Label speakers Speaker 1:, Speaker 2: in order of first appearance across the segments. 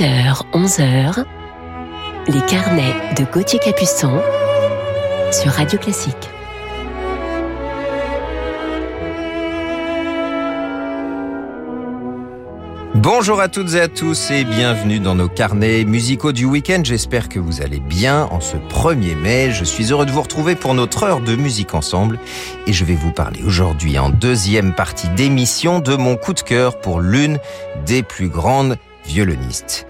Speaker 1: 10h, 11h, les carnets de Gauthier Capuçon sur Radio Classique.
Speaker 2: Bonjour à toutes et à tous et bienvenue dans nos carnets musicaux du week-end. J'espère que vous allez bien en ce 1er mai. Je suis heureux de vous retrouver pour notre heure de musique ensemble et je vais vous parler aujourd'hui en deuxième partie d'émission de mon coup de cœur pour l'une des plus grandes violonistes.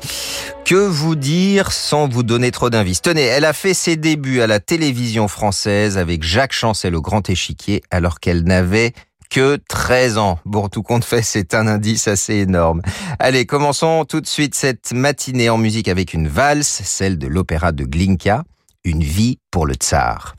Speaker 2: Que vous dire sans vous donner trop d'invices? Tenez, elle a fait ses débuts à la télévision française avec Jacques Chancel au Grand Échiquier alors qu'elle n'avait que 13 ans. Bon, tout compte fait, c'est un indice assez énorme. Allez, commençons tout de suite cette matinée en musique avec une valse, celle de l'opéra de Glinka, Une vie pour le tsar.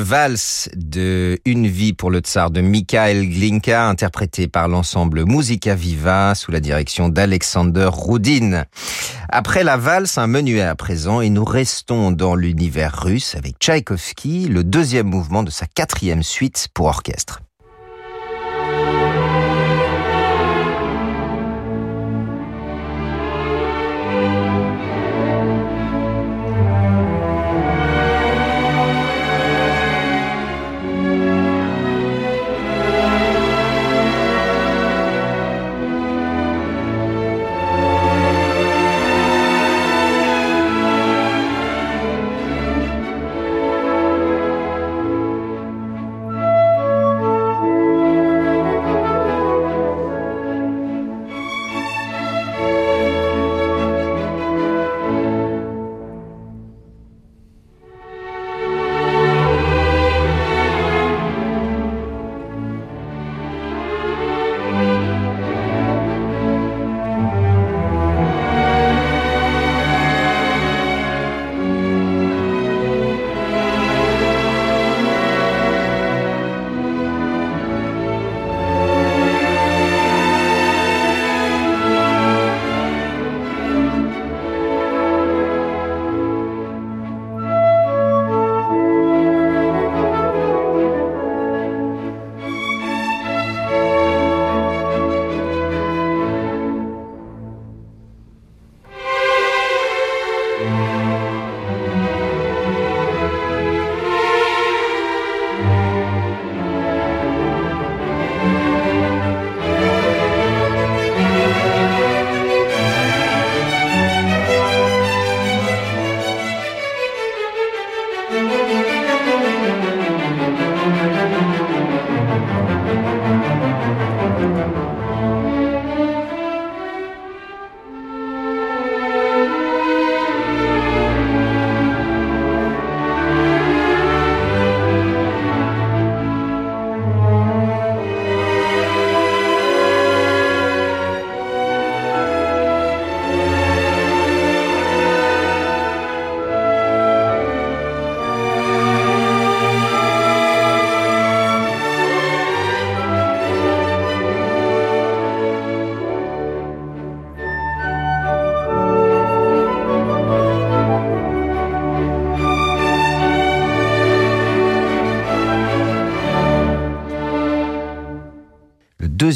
Speaker 2: Valse de Une vie pour le tsar de Mikhail Glinka, interprétée par l'ensemble Musica Viva sous la direction d'Alexander Roudin. Après la valse, un menuet à présent et nous restons dans l'univers russe avec Tchaïkovski, le deuxième mouvement de sa quatrième suite pour orchestre.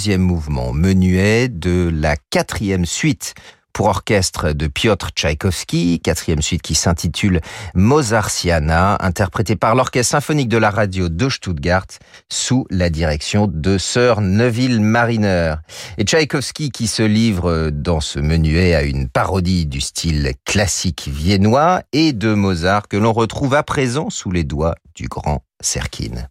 Speaker 2: deuxième mouvement menuet de la quatrième suite pour orchestre de Piotr Tchaïkovski, quatrième suite qui s'intitule Mozartiana, interprétée par l'Orchestre symphonique de la radio de Stuttgart sous la direction de Sir Neville Mariner. Et Tchaïkovski qui se livre dans ce menuet à une parodie du style classique viennois et de Mozart que l'on retrouve à présent sous les doigts du grand Serkin.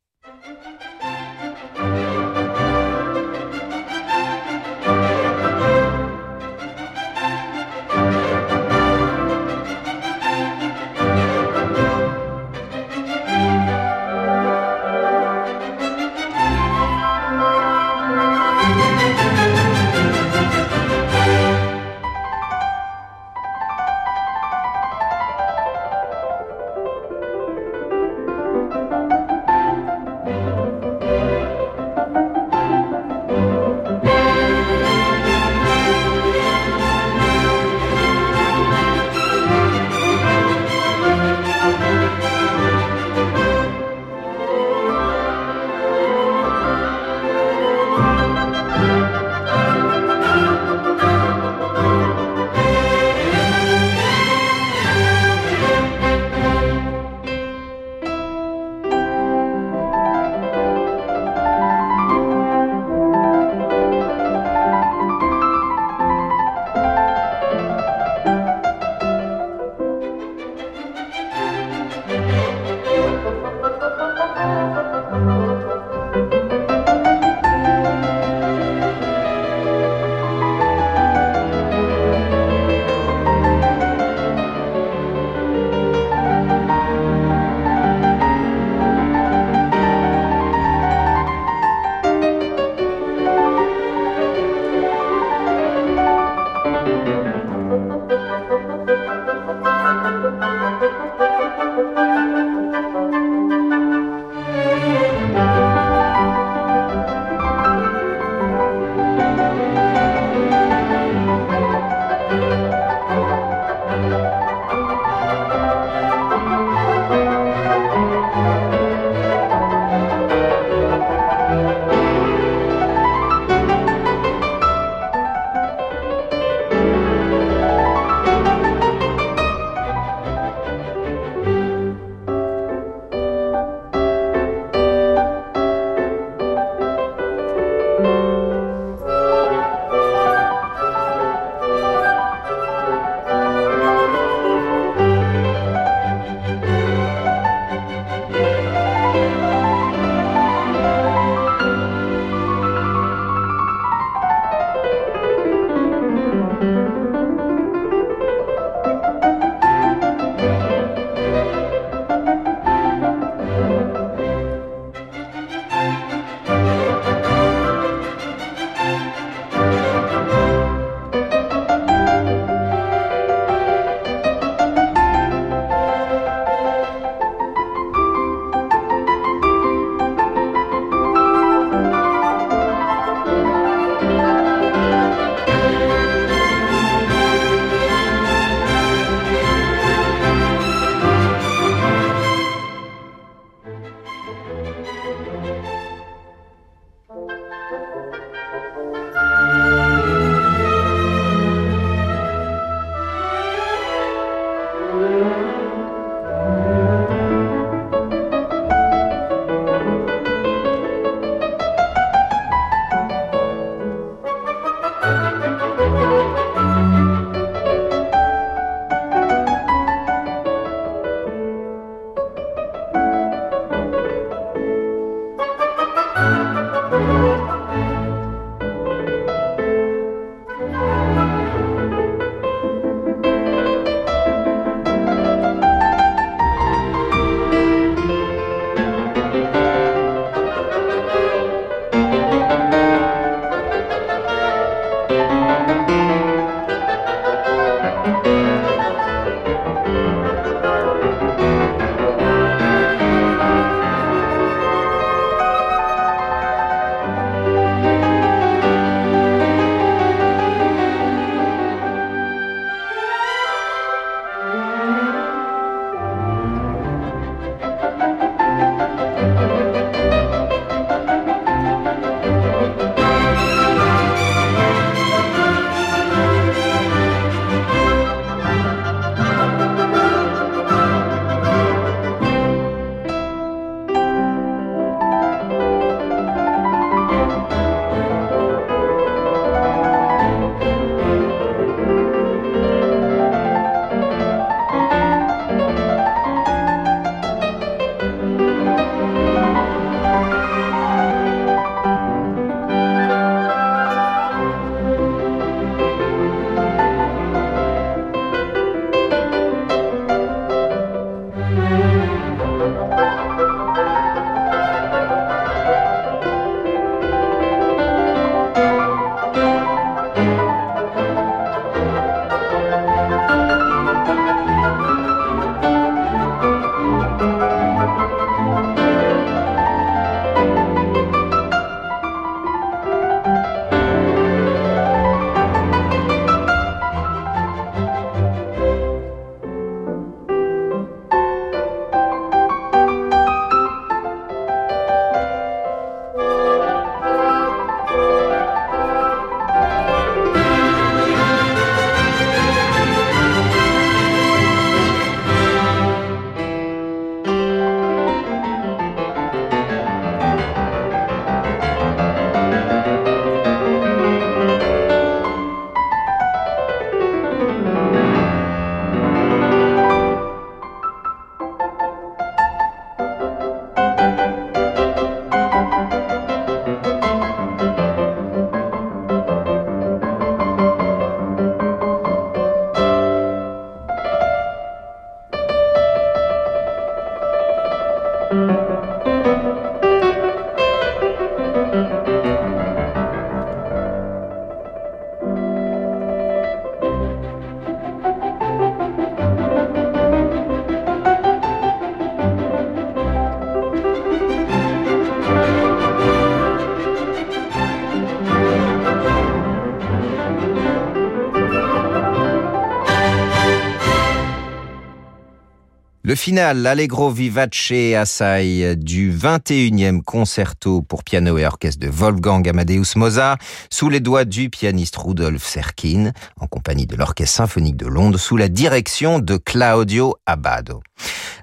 Speaker 2: Le final, l'Allegro vivace assai du 21e concerto pour piano et orchestre de Wolfgang Amadeus Mozart, sous les doigts du pianiste Rudolf Serkin, en compagnie de l'Orchestre symphonique de Londres, sous la direction de Claudio Abbado.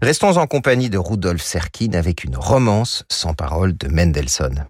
Speaker 2: Restons en compagnie de Rudolf Serkin avec une romance sans parole de Mendelssohn.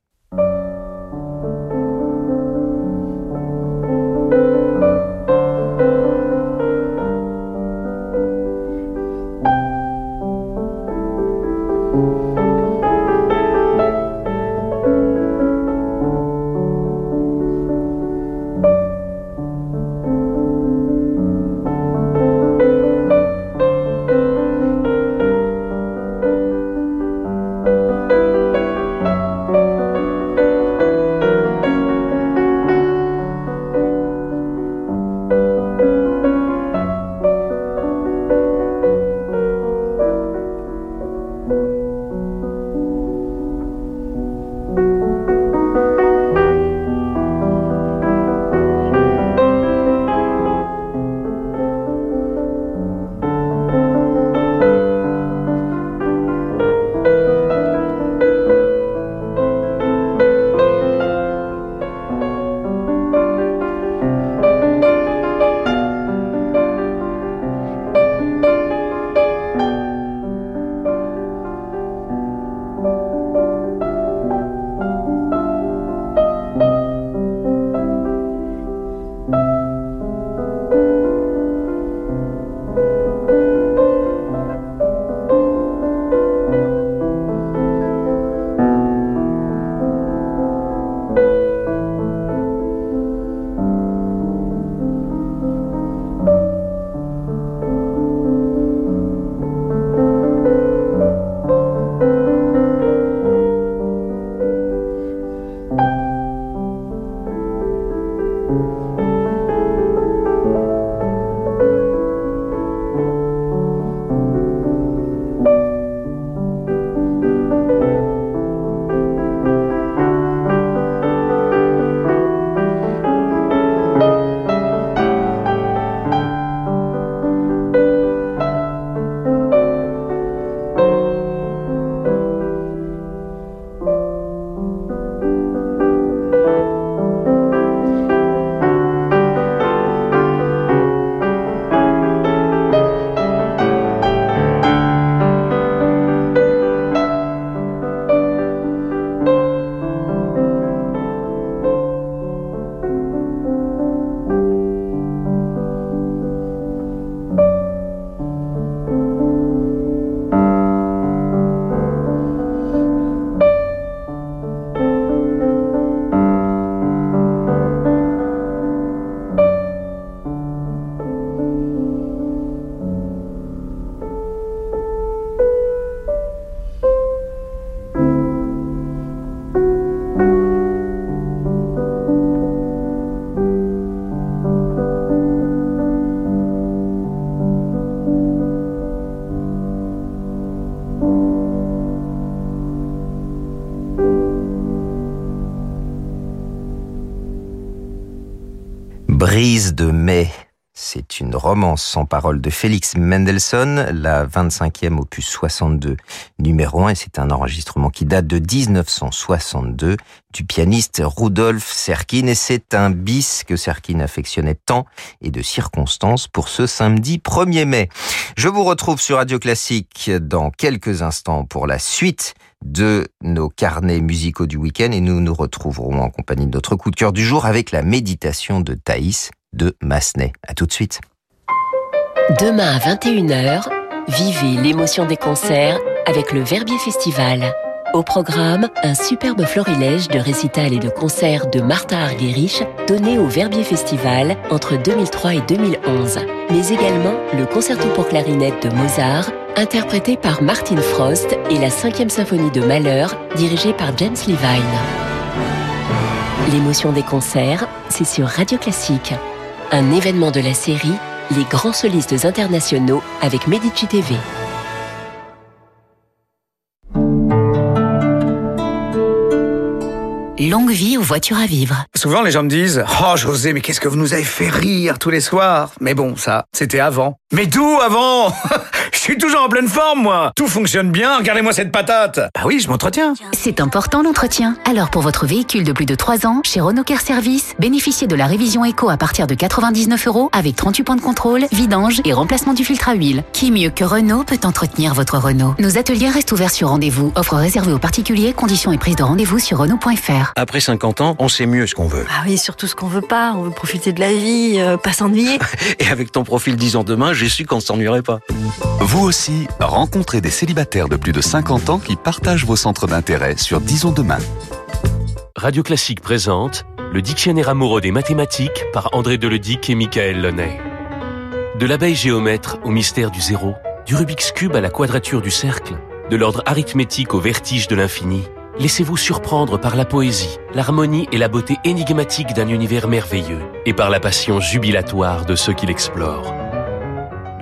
Speaker 2: Romance sans parole de Félix Mendelssohn, la 25e opus 62 numéro 1 et c'est un enregistrement qui date de 1962 du pianiste Rudolf Serkin et c'est un bis que Serkin affectionnait tant et de circonstances pour ce samedi 1er mai. Je vous retrouve sur Radio Classique dans quelques instants pour la suite de nos carnets musicaux du week-end et nous nous retrouverons en compagnie de notre coup de cœur du jour avec la méditation de Thaïs de Massenet. À tout de suite.
Speaker 1: Demain à 21h, vivez l'émotion des concerts avec le Verbier Festival. Au programme, un superbe florilège de récitals et de concerts de Martha Argerich donné au Verbier Festival entre 2003 et 2011. Mais également le concerto pour clarinette de Mozart, interprété par Martin Frost et la 5e symphonie de Malheur, dirigée par James Levine. L'émotion des concerts, c'est sur Radio Classique un événement de la série Les grands solistes internationaux avec Medici TV.
Speaker 3: Longue vie aux voitures à vivre.
Speaker 4: Souvent, les gens me disent Oh, José, mais qu'est-ce que vous nous avez fait rire tous les soirs Mais bon, ça, c'était avant. Mais d'où avant? Je suis toujours en pleine forme, moi Tout fonctionne bien, regardez-moi cette patate Bah oui, je m'entretiens
Speaker 3: C'est important l'entretien. Alors pour votre véhicule de plus de 3 ans, chez Renault Care Service, bénéficiez de la révision éco à partir de 99 euros avec 38 points de contrôle, vidange et remplacement du filtre à huile. Qui mieux que Renault peut entretenir votre Renault? Nos ateliers restent ouverts sur rendez-vous. Offre réservée aux particuliers, conditions et prise de rendez-vous sur Renault.fr.
Speaker 5: Après 50 ans, on sait mieux ce qu'on veut.
Speaker 6: Ah oui, surtout ce qu'on veut pas. On veut profiter de la vie, euh, pas s'ennuyer.
Speaker 5: Et avec ton profil 10 ans demain, j'ai su qu'on ne s'ennuierait pas.
Speaker 7: Vous aussi, rencontrez des célibataires de plus de 50 ans qui partagent vos centres d'intérêt sur Disons demain.
Speaker 8: Radio Classique présente Le Dictionnaire amoureux des mathématiques par André Deledic et Michael Lonnet. De l'abeille géomètre au mystère du zéro, du Rubik's Cube à la quadrature du cercle, de l'ordre arithmétique au vertige de l'infini, laissez-vous surprendre par la poésie, l'harmonie et la beauté énigmatique d'un univers merveilleux, et par la passion jubilatoire de ceux qui l'explorent.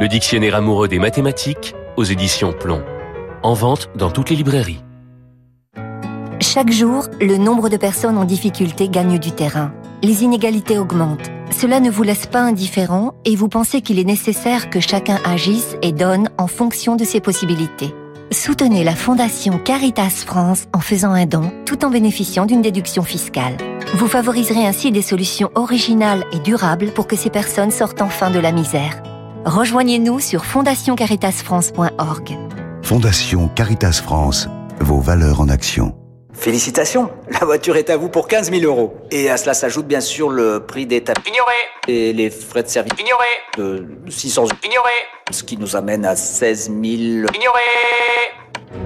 Speaker 8: Le dictionnaire amoureux des mathématiques aux éditions Plomb. En vente dans toutes les librairies.
Speaker 9: Chaque jour, le nombre de personnes en difficulté gagne du terrain. Les inégalités augmentent. Cela ne vous laisse pas indifférent et vous pensez qu'il est nécessaire que chacun agisse et donne en fonction de ses possibilités. Soutenez la Fondation Caritas France en faisant un don tout en bénéficiant d'une déduction fiscale. Vous favoriserez ainsi des solutions originales et durables pour que ces personnes sortent enfin de la misère. Rejoignez-nous sur fondationcaritasfrance.org.
Speaker 10: Fondation Caritas France, vos valeurs en action.
Speaker 11: Félicitations, la voiture est à vous pour 15 000 euros. Et à cela s'ajoute bien sûr le prix des tapis.
Speaker 12: Ignoré.
Speaker 11: Et les frais de service.
Speaker 12: Ignoré.
Speaker 11: De 600 euros.
Speaker 12: Ignoré.
Speaker 11: Ce qui nous amène à 16 000.
Speaker 12: Ignoré.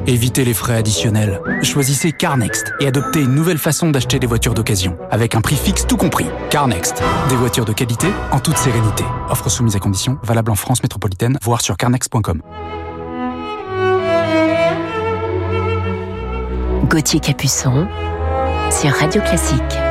Speaker 13: Évitez les frais additionnels. Choisissez CarNext et adoptez une nouvelle façon d'acheter des voitures d'occasion, avec un prix fixe tout compris. CarNext, des voitures de qualité en toute sérénité. Offre soumise à conditions, valable en France métropolitaine, voire sur carnext.com.
Speaker 1: Gauthier Capuçon sur Radio Classique.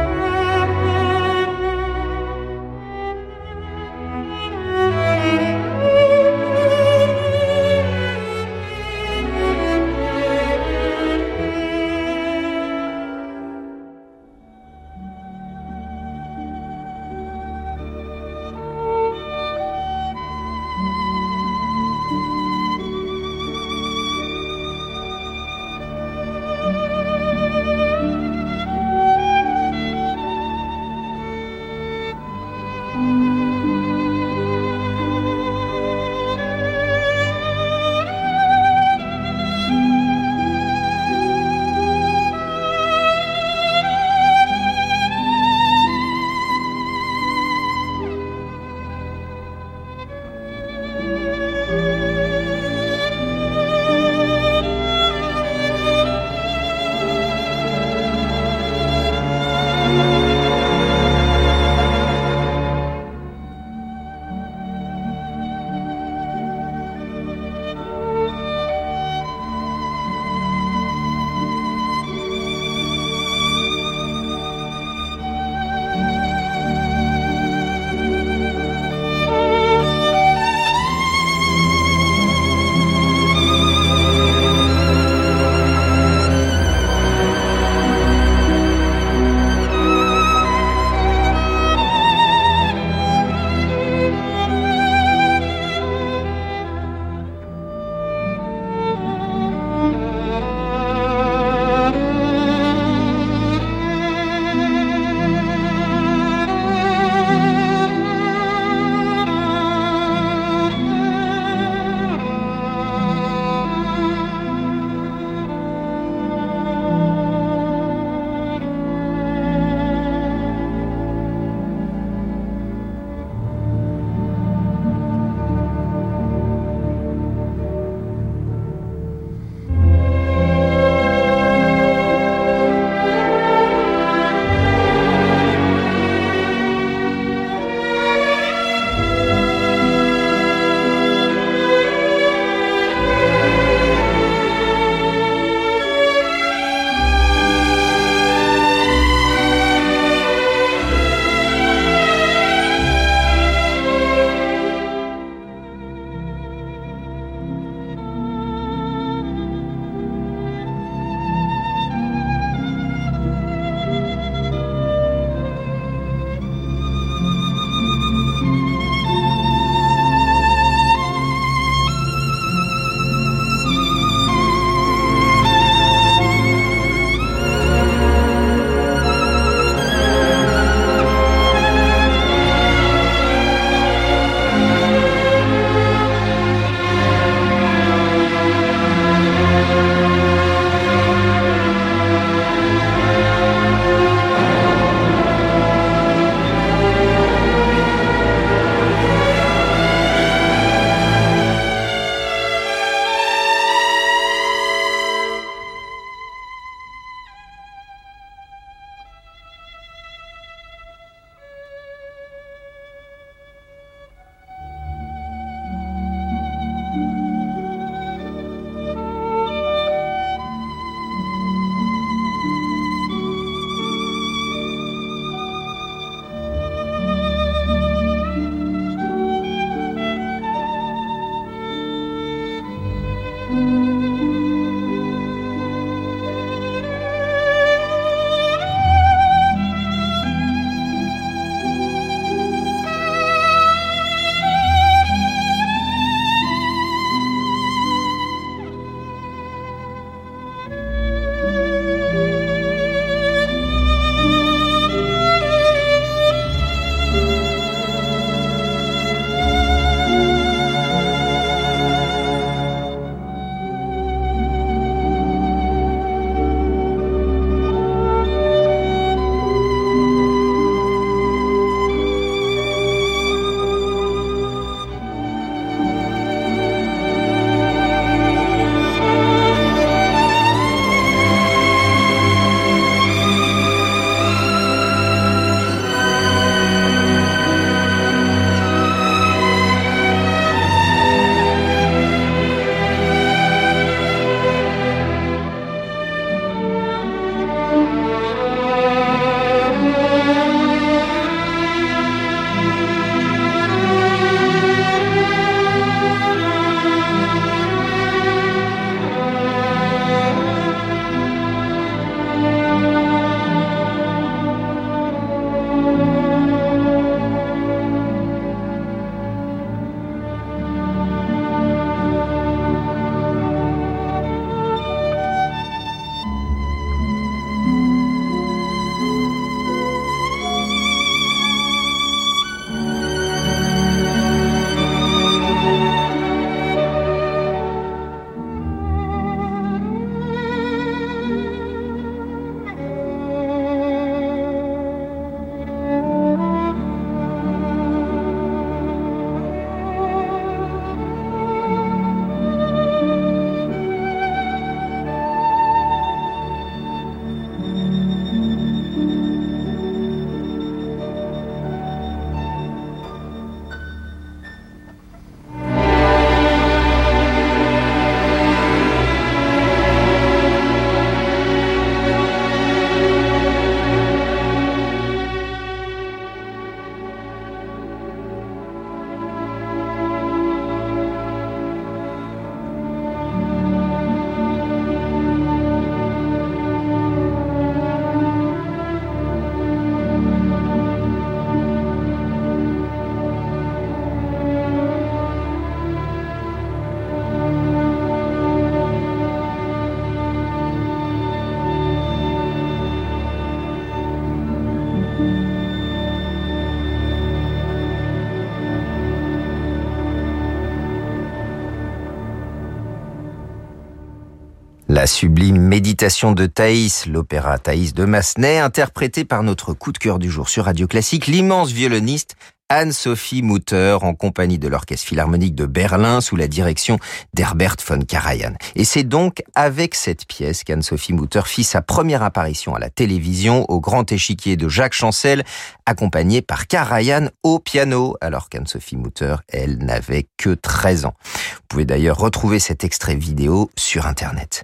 Speaker 2: La sublime méditation de Thaïs, l'opéra Thaïs de Massenet, interprété par notre coup de cœur du jour sur Radio Classique, l'immense violoniste Anne-Sophie Mutter en compagnie de l'Orchestre Philharmonique de Berlin sous la direction d'Herbert von Karajan. Et c'est donc avec cette pièce qu'Anne-Sophie Mutter fit sa première apparition à la télévision au grand échiquier de Jacques Chancel, accompagnée par Karajan au piano, alors qu'Anne-Sophie Mutter, elle, n'avait que 13 ans. Vous pouvez d'ailleurs retrouver cet extrait vidéo sur Internet.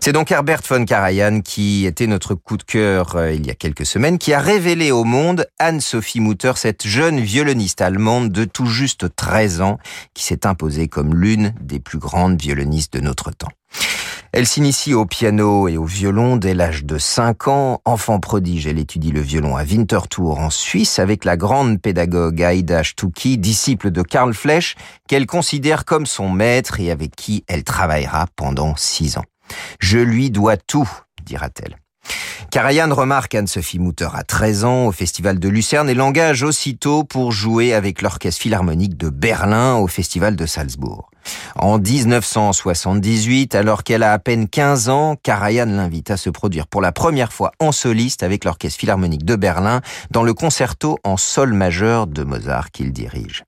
Speaker 2: C'est donc Herbert von Karajan qui était notre coup de cœur euh, il y a quelques semaines, qui a révélé au monde Anne-Sophie Mutter, cette jeune violoniste allemande de tout juste 13 ans, qui s'est imposée comme l'une des plus grandes violonistes de notre temps. Elle s'initie au piano et au violon dès l'âge de 5 ans. Enfant prodige, elle étudie le violon à Winterthur en Suisse avec la grande pédagogue Aida Stucki, disciple de Karl Flesch, qu'elle considère comme son maître et avec qui elle travaillera pendant 6 ans. Je lui dois tout, dira-t-elle. Karajan remarque Anne-Sophie Mutter à 13 ans au Festival de Lucerne et l'engage aussitôt pour jouer avec l'Orchestre Philharmonique de Berlin au Festival de Salzbourg. En 1978, alors qu'elle a à peine 15 ans, Karajan l'invite à se produire pour la première fois en soliste avec l'Orchestre Philharmonique de Berlin dans le concerto en sol majeur de Mozart qu'il dirige.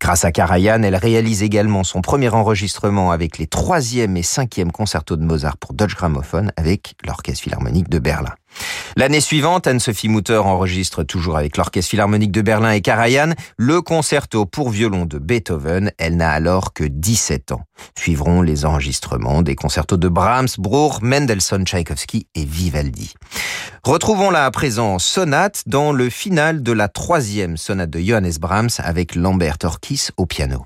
Speaker 2: Grâce à Karajan, elle réalise également son premier enregistrement avec les troisième et cinquième concertos de Mozart pour Deutsche Grammophon avec l'Orchestre Philharmonique de Berlin. L'année suivante, Anne-Sophie Mutter enregistre toujours avec l'Orchestre Philharmonique de Berlin et Karajan le concerto pour violon de Beethoven. Elle n'a alors que 17 ans. Suivront les enregistrements des concertos de Brahms, Bruch, Mendelssohn, Tchaïkovski et Vivaldi. Retrouvons-la à présent sonate dans le final de la troisième sonate de Johannes Brahms avec Lambert Orkis au piano.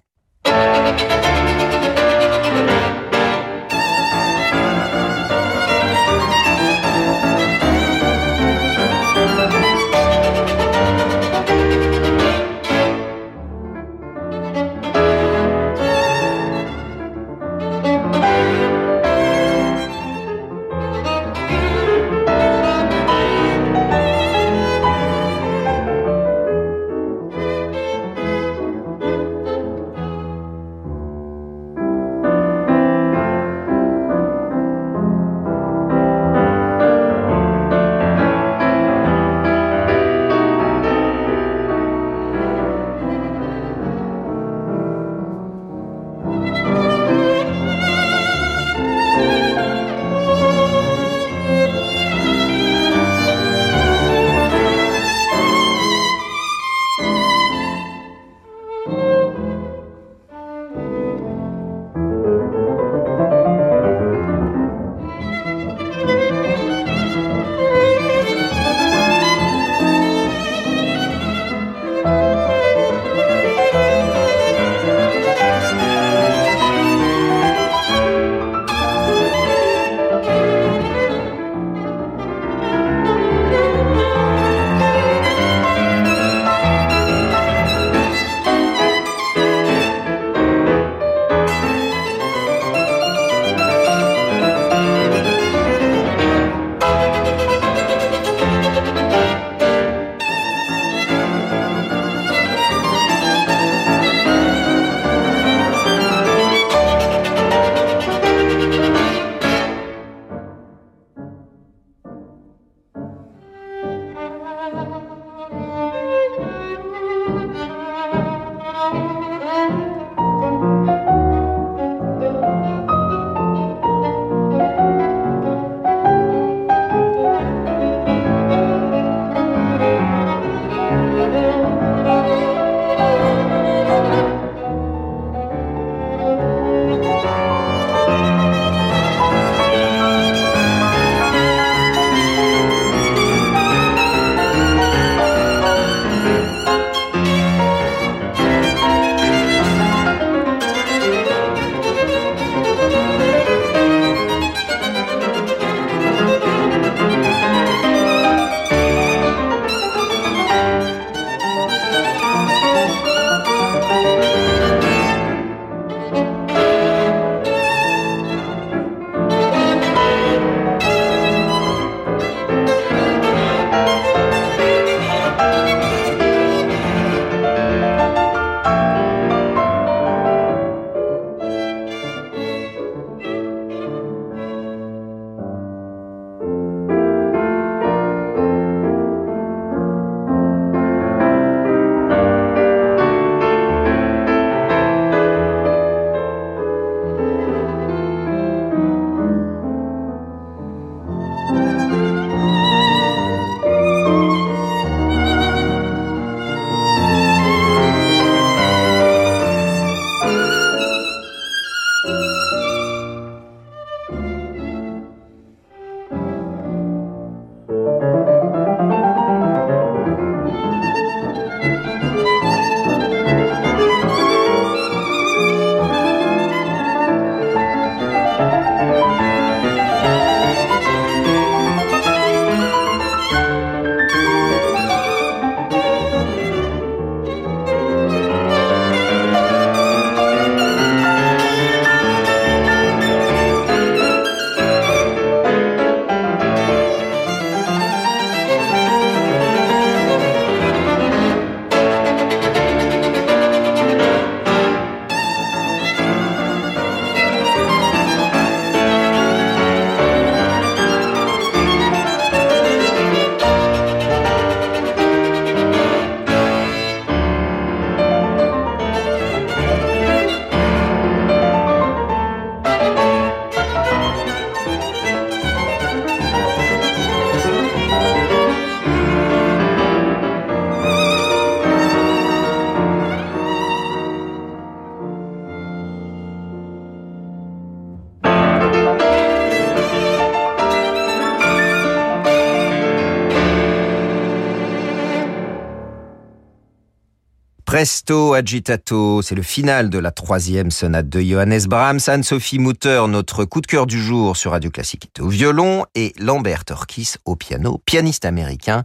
Speaker 2: Presto agitato, c'est le final de la troisième sonate de Johannes Brahms. Anne-Sophie Mutter, notre coup de cœur du jour sur Radio Classique, au violon et Lambert Torkis au piano, pianiste américain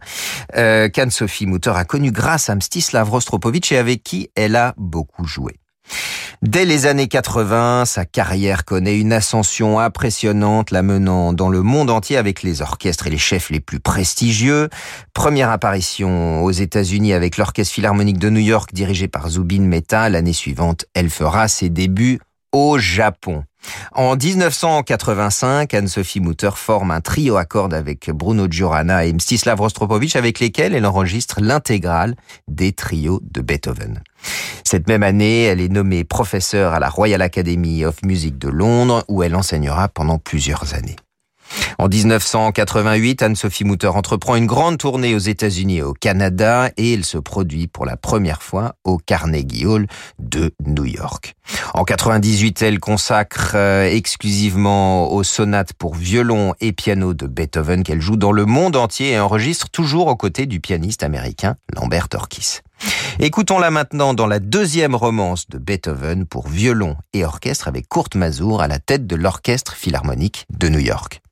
Speaker 2: euh, qu'Anne-Sophie Mutter a connu grâce à Mstislav Rostropovitch et avec qui elle a beaucoup joué. Dès les années 80, sa carrière connaît une ascension impressionnante, la menant dans le monde entier avec les orchestres et les chefs les plus prestigieux. Première apparition aux États-Unis avec l'Orchestre Philharmonique de New York dirigé par Zubin Mehta. L'année suivante, elle fera ses débuts au Japon. En 1985, Anne-Sophie Mutter forme un trio à cordes avec Bruno Giorana et Mstislav Rostropovich avec lesquels elle enregistre l'intégrale des trios de Beethoven. Cette même année, elle est nommée professeure à la Royal Academy of Music de Londres où elle enseignera pendant plusieurs années. En 1988, Anne-Sophie Mutter entreprend une grande tournée aux États-Unis et au Canada et elle se produit pour la première fois au Carnegie Hall de New York. En 98, elle consacre euh, exclusivement aux sonates pour violon et piano de Beethoven qu'elle joue dans le monde entier et enregistre toujours aux côtés du pianiste américain Lambert Orkis. Écoutons-la maintenant dans la deuxième romance de Beethoven pour violon et orchestre avec Kurt Mazur à la tête de l'Orchestre Philharmonique de New York.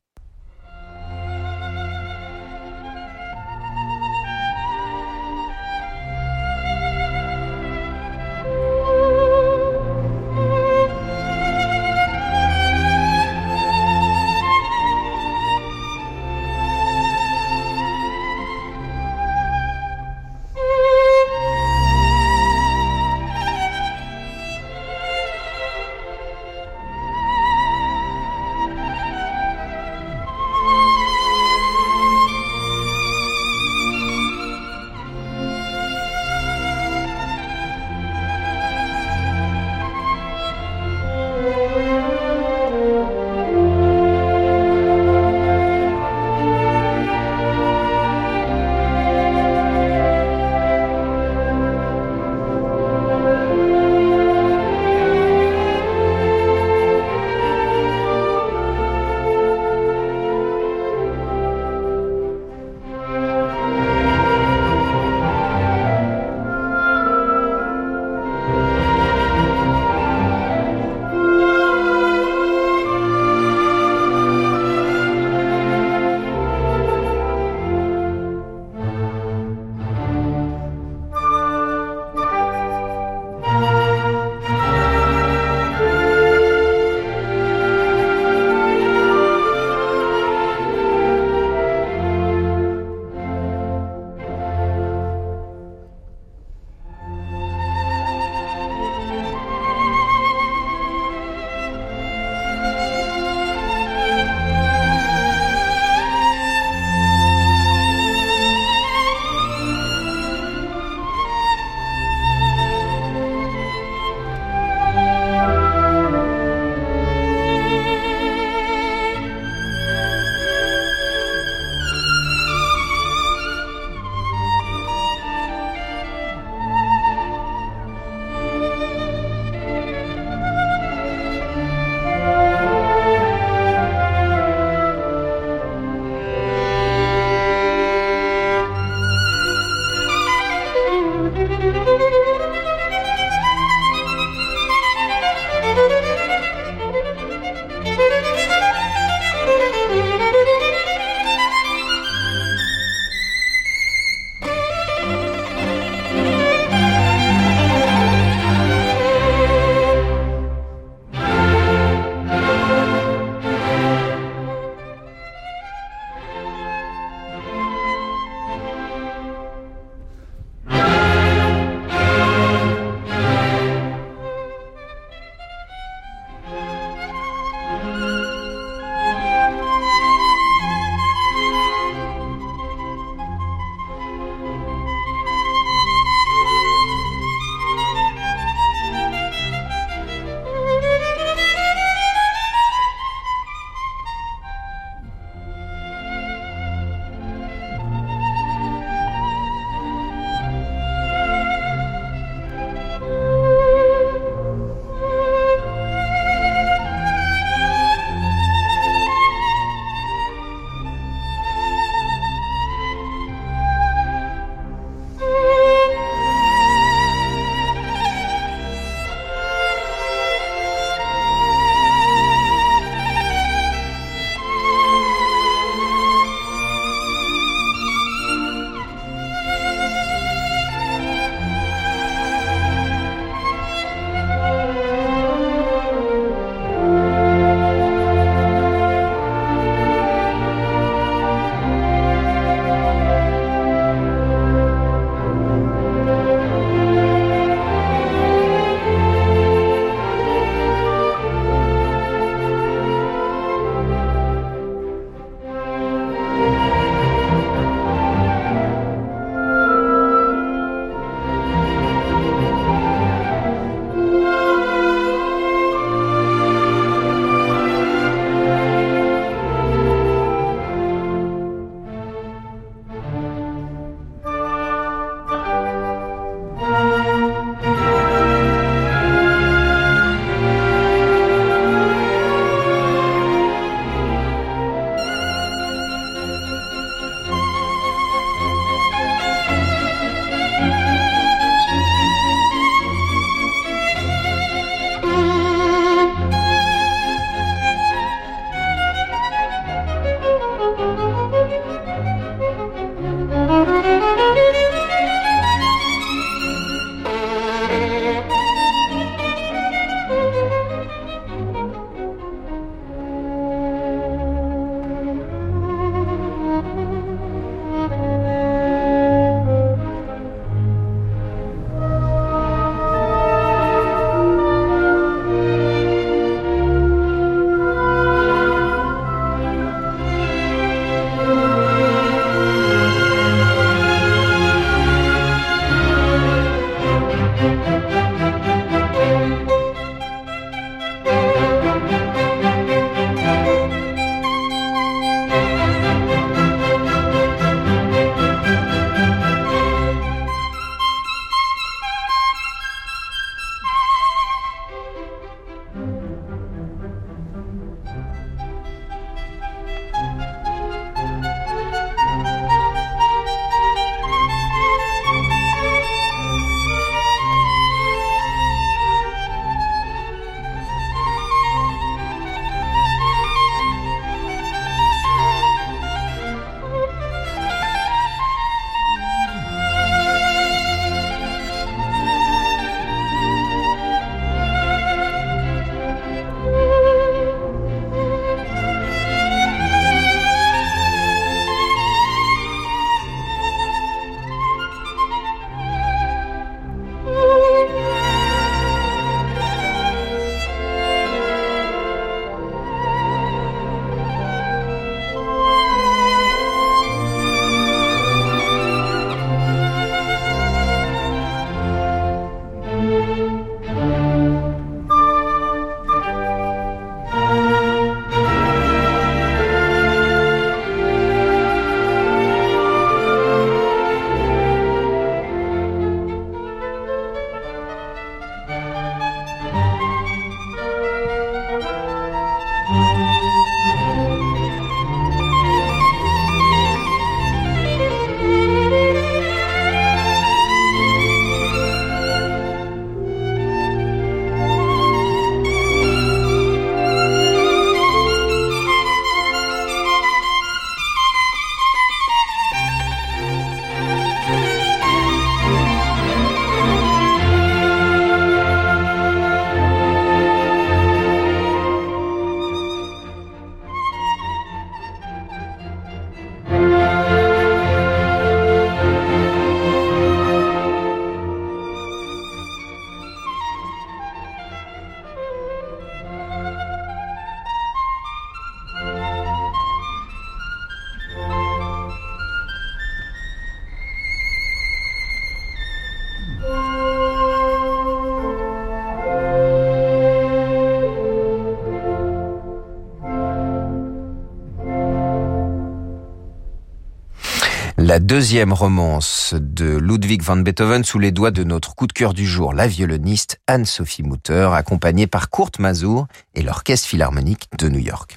Speaker 2: La deuxième romance de Ludwig van Beethoven sous les doigts de notre coup de cœur du jour, la violoniste Anne-Sophie Mutter, accompagnée par Kurt Mazur et l'Orchestre Philharmonique de New York.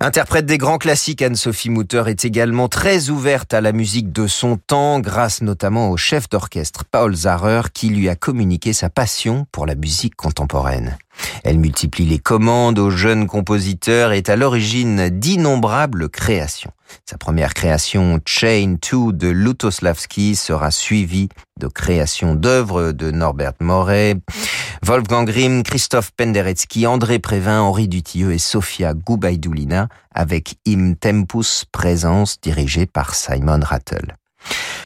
Speaker 2: Interprète des grands classiques, Anne-Sophie Mutter est également très ouverte à la musique de son temps, grâce notamment au chef d'orchestre Paul Zarer qui lui a communiqué sa passion pour la musique contemporaine. Elle multiplie les commandes aux jeunes compositeurs et est à l'origine d'innombrables créations. Sa première création, Chain 2 de Lutoslavski, sera suivie de créations d'œuvres de Norbert Moret, Wolfgang Grimm, Christophe Penderecki, André Prévin, Henri Dutilleux et Sofia Goubaïdoulina avec Im Tempus Présence dirigée par Simon Rattle.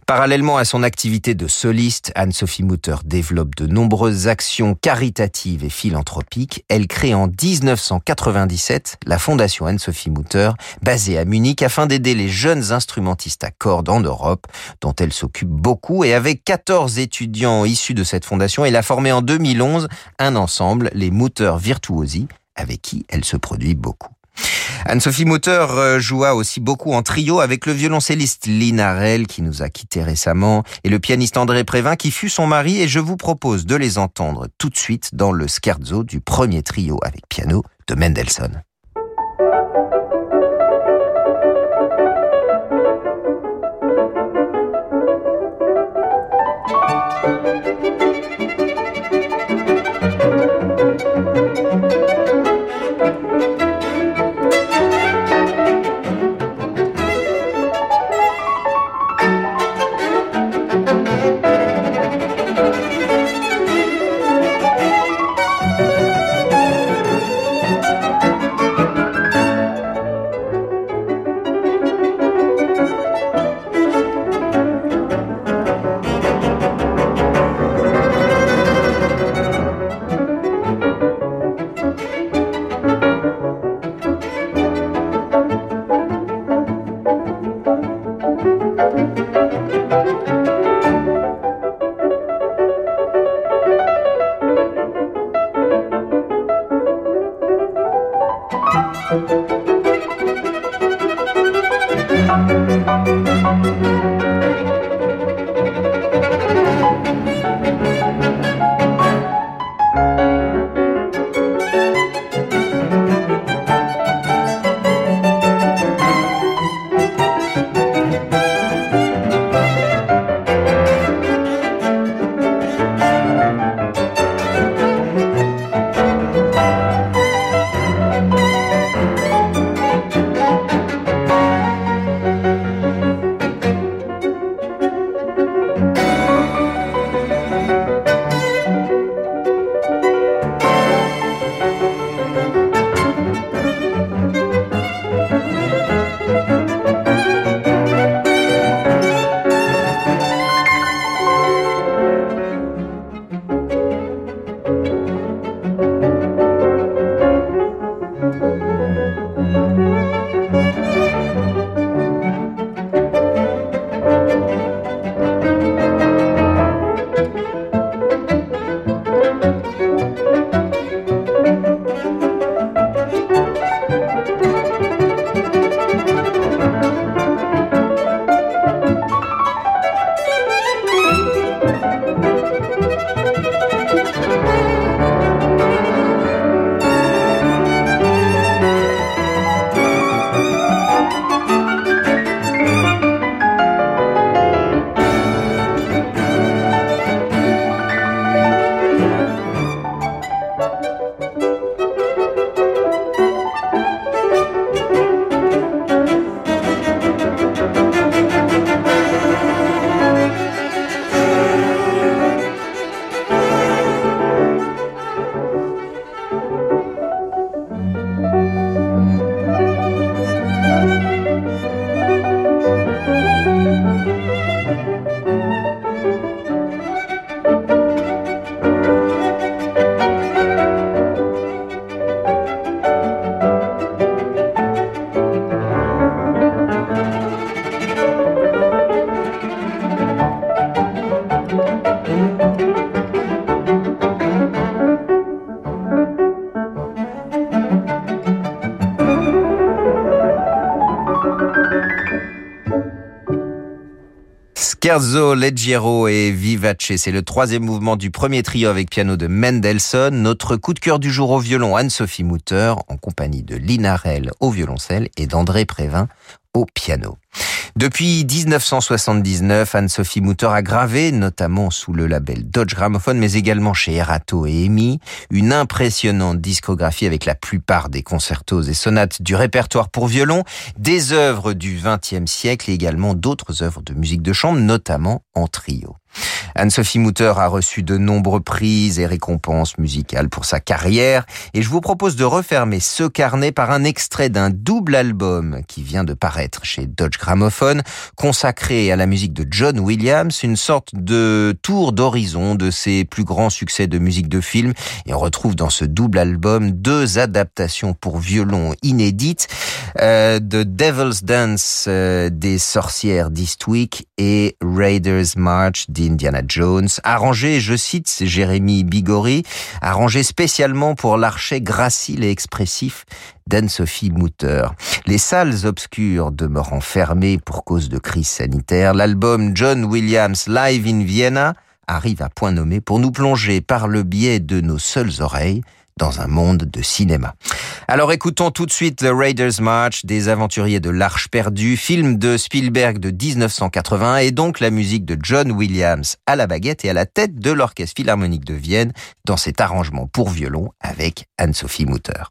Speaker 2: Parallèlement à son activité de soliste, Anne-Sophie Mutter développe de nombreuses actions caritatives et philanthropiques. Elle crée en 1997 la Fondation Anne-Sophie Mutter, basée à Munich, afin d'aider les jeunes instrumentistes à cordes en Europe, dont elle s'occupe beaucoup. Et avec 14 étudiants issus de cette fondation, elle a formé en 2011 un ensemble, les Mutter Virtuosi, avec qui elle se produit beaucoup. Anne-Sophie Mutter euh, joua aussi beaucoup en trio avec le violoncelliste Linarel qui nous a quittés récemment et le pianiste André Prévin qui fut son mari et je vous propose de les entendre tout de suite dans le scherzo du premier trio avec piano de Mendelssohn. Scherzo, Leggero et Vivace, c'est le troisième mouvement du premier trio avec piano de Mendelssohn. Notre coup de cœur du jour au violon, Anne-Sophie Mutter, en compagnie de Lina Rell au violoncelle et d'André Prévin au piano. Depuis 1979, Anne-Sophie Mutter a gravé, notamment sous le label Dodge Gramophone, mais également chez Erato et EMI, une impressionnante discographie avec la plupart des concertos et sonates du répertoire pour violon, des œuvres du XXe siècle et également d'autres œuvres de musique de chambre, notamment en trio. Anne-Sophie Mutter a reçu de nombreux prix et récompenses musicales pour sa carrière. Et je vous propose de refermer ce carnet par un extrait d'un double album qui vient de paraître chez Dodge Gramophone consacré à la musique de John Williams, une sorte de tour d'horizon de ses plus grands succès de musique de film. Et on retrouve dans ce double album deux adaptations pour violon inédites euh, de Devil's Dance euh, des sorcières d'Eastwick et Raiders March d'Indiana Jones, arrangé, je cite, Jérémy Bigori, arrangé spécialement pour l'archet gracile et expressif d'Anne-Sophie Mutter. Les salles obscures demeurant fermées pour cause de crise sanitaire, l'album John Williams Live in Vienna arrive à point nommé pour nous plonger par le biais de nos seules oreilles dans un monde de cinéma. Alors écoutons tout de suite le Raiders March des aventuriers de l'Arche perdue, film de Spielberg de 1980 et donc la musique de John Williams à la baguette et à la tête de l'Orchestre Philharmonique de Vienne dans cet arrangement pour violon avec Anne-Sophie Mutter.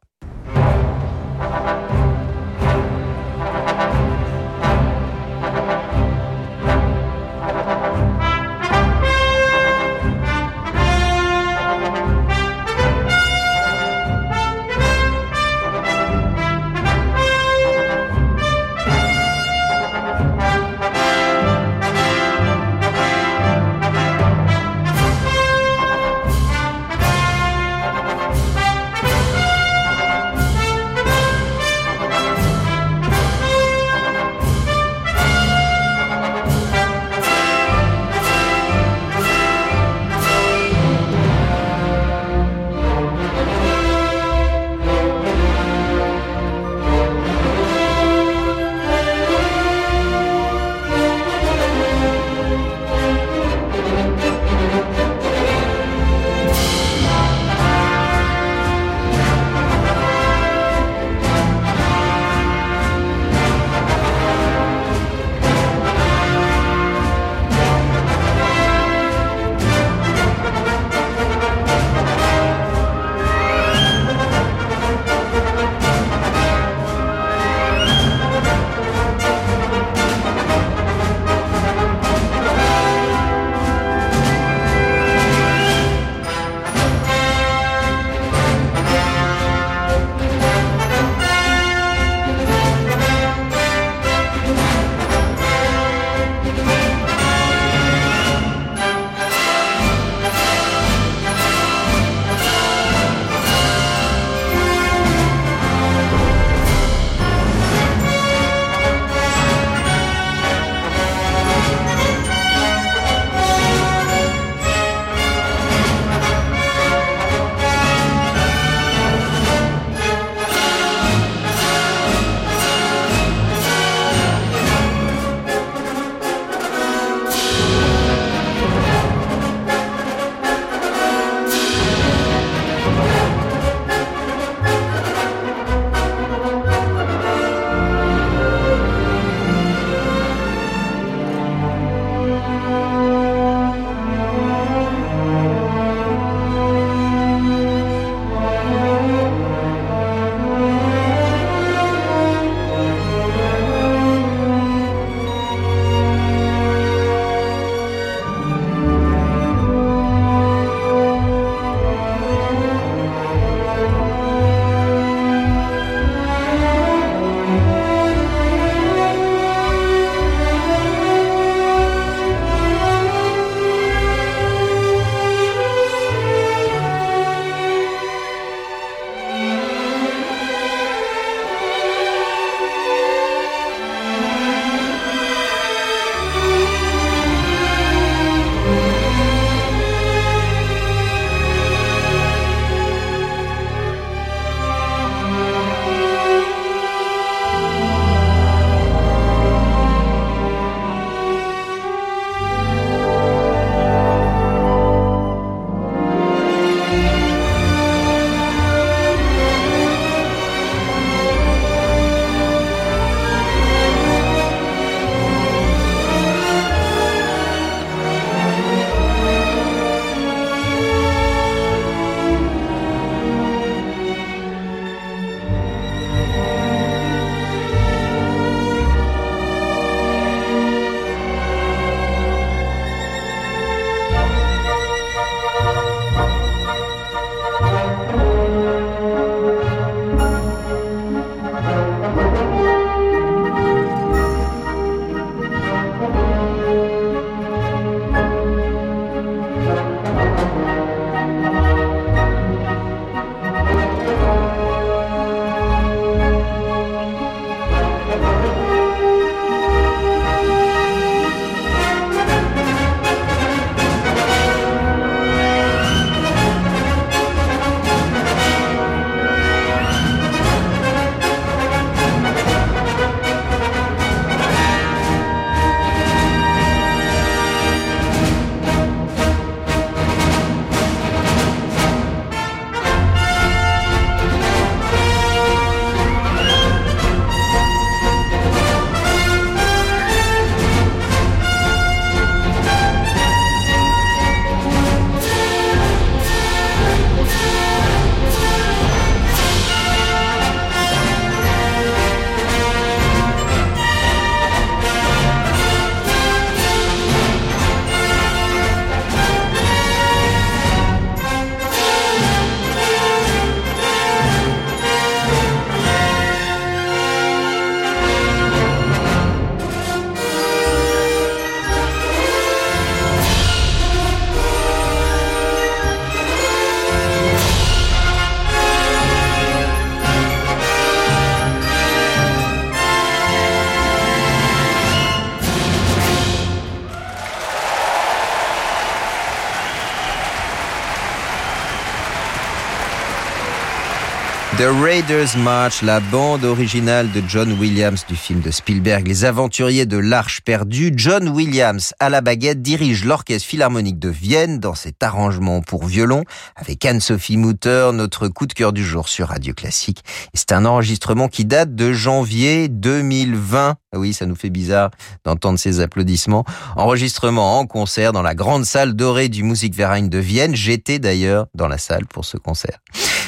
Speaker 2: Raiders March, la bande originale de John Williams du film de Spielberg, Les Aventuriers de l'Arche perdue. John Williams, à la baguette, dirige l'Orchestre Philharmonique de Vienne dans cet arrangement pour violon avec Anne-Sophie Mutter, notre coup de cœur du jour sur Radio Classique. C'est un enregistrement qui date de janvier 2020. Oui, ça nous fait bizarre d'entendre ces applaudissements. Enregistrement en concert dans la grande salle dorée du Musikverein de Vienne. J'étais d'ailleurs dans la salle pour ce concert.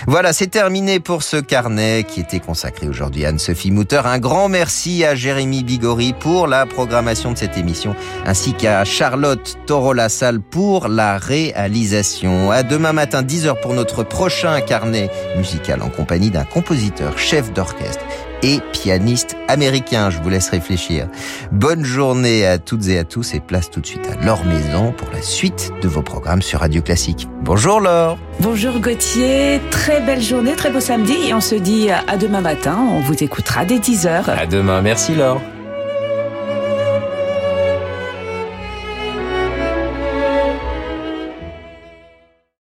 Speaker 2: Voilà, c'est terminé pour ce carnet qui était consacré aujourd'hui à Anne-Sophie Mutter. Un grand merci à Jérémy Bigori pour la programmation de cette émission, ainsi qu'à Charlotte Toro-Lassalle pour la réalisation. À demain matin, 10h pour notre prochain carnet musical en compagnie d'un compositeur chef d'orchestre et pianiste américain. Je vous laisse réfléchir. Bonne journée à toutes et à tous et place tout de suite à Laure Maison pour la suite de vos programmes sur Radio Classique. Bonjour Laure.
Speaker 12: Bonjour Gauthier, très belle journée, très beau samedi et on se dit à demain matin, on vous écoutera dès 10h.
Speaker 2: À demain, merci Laure.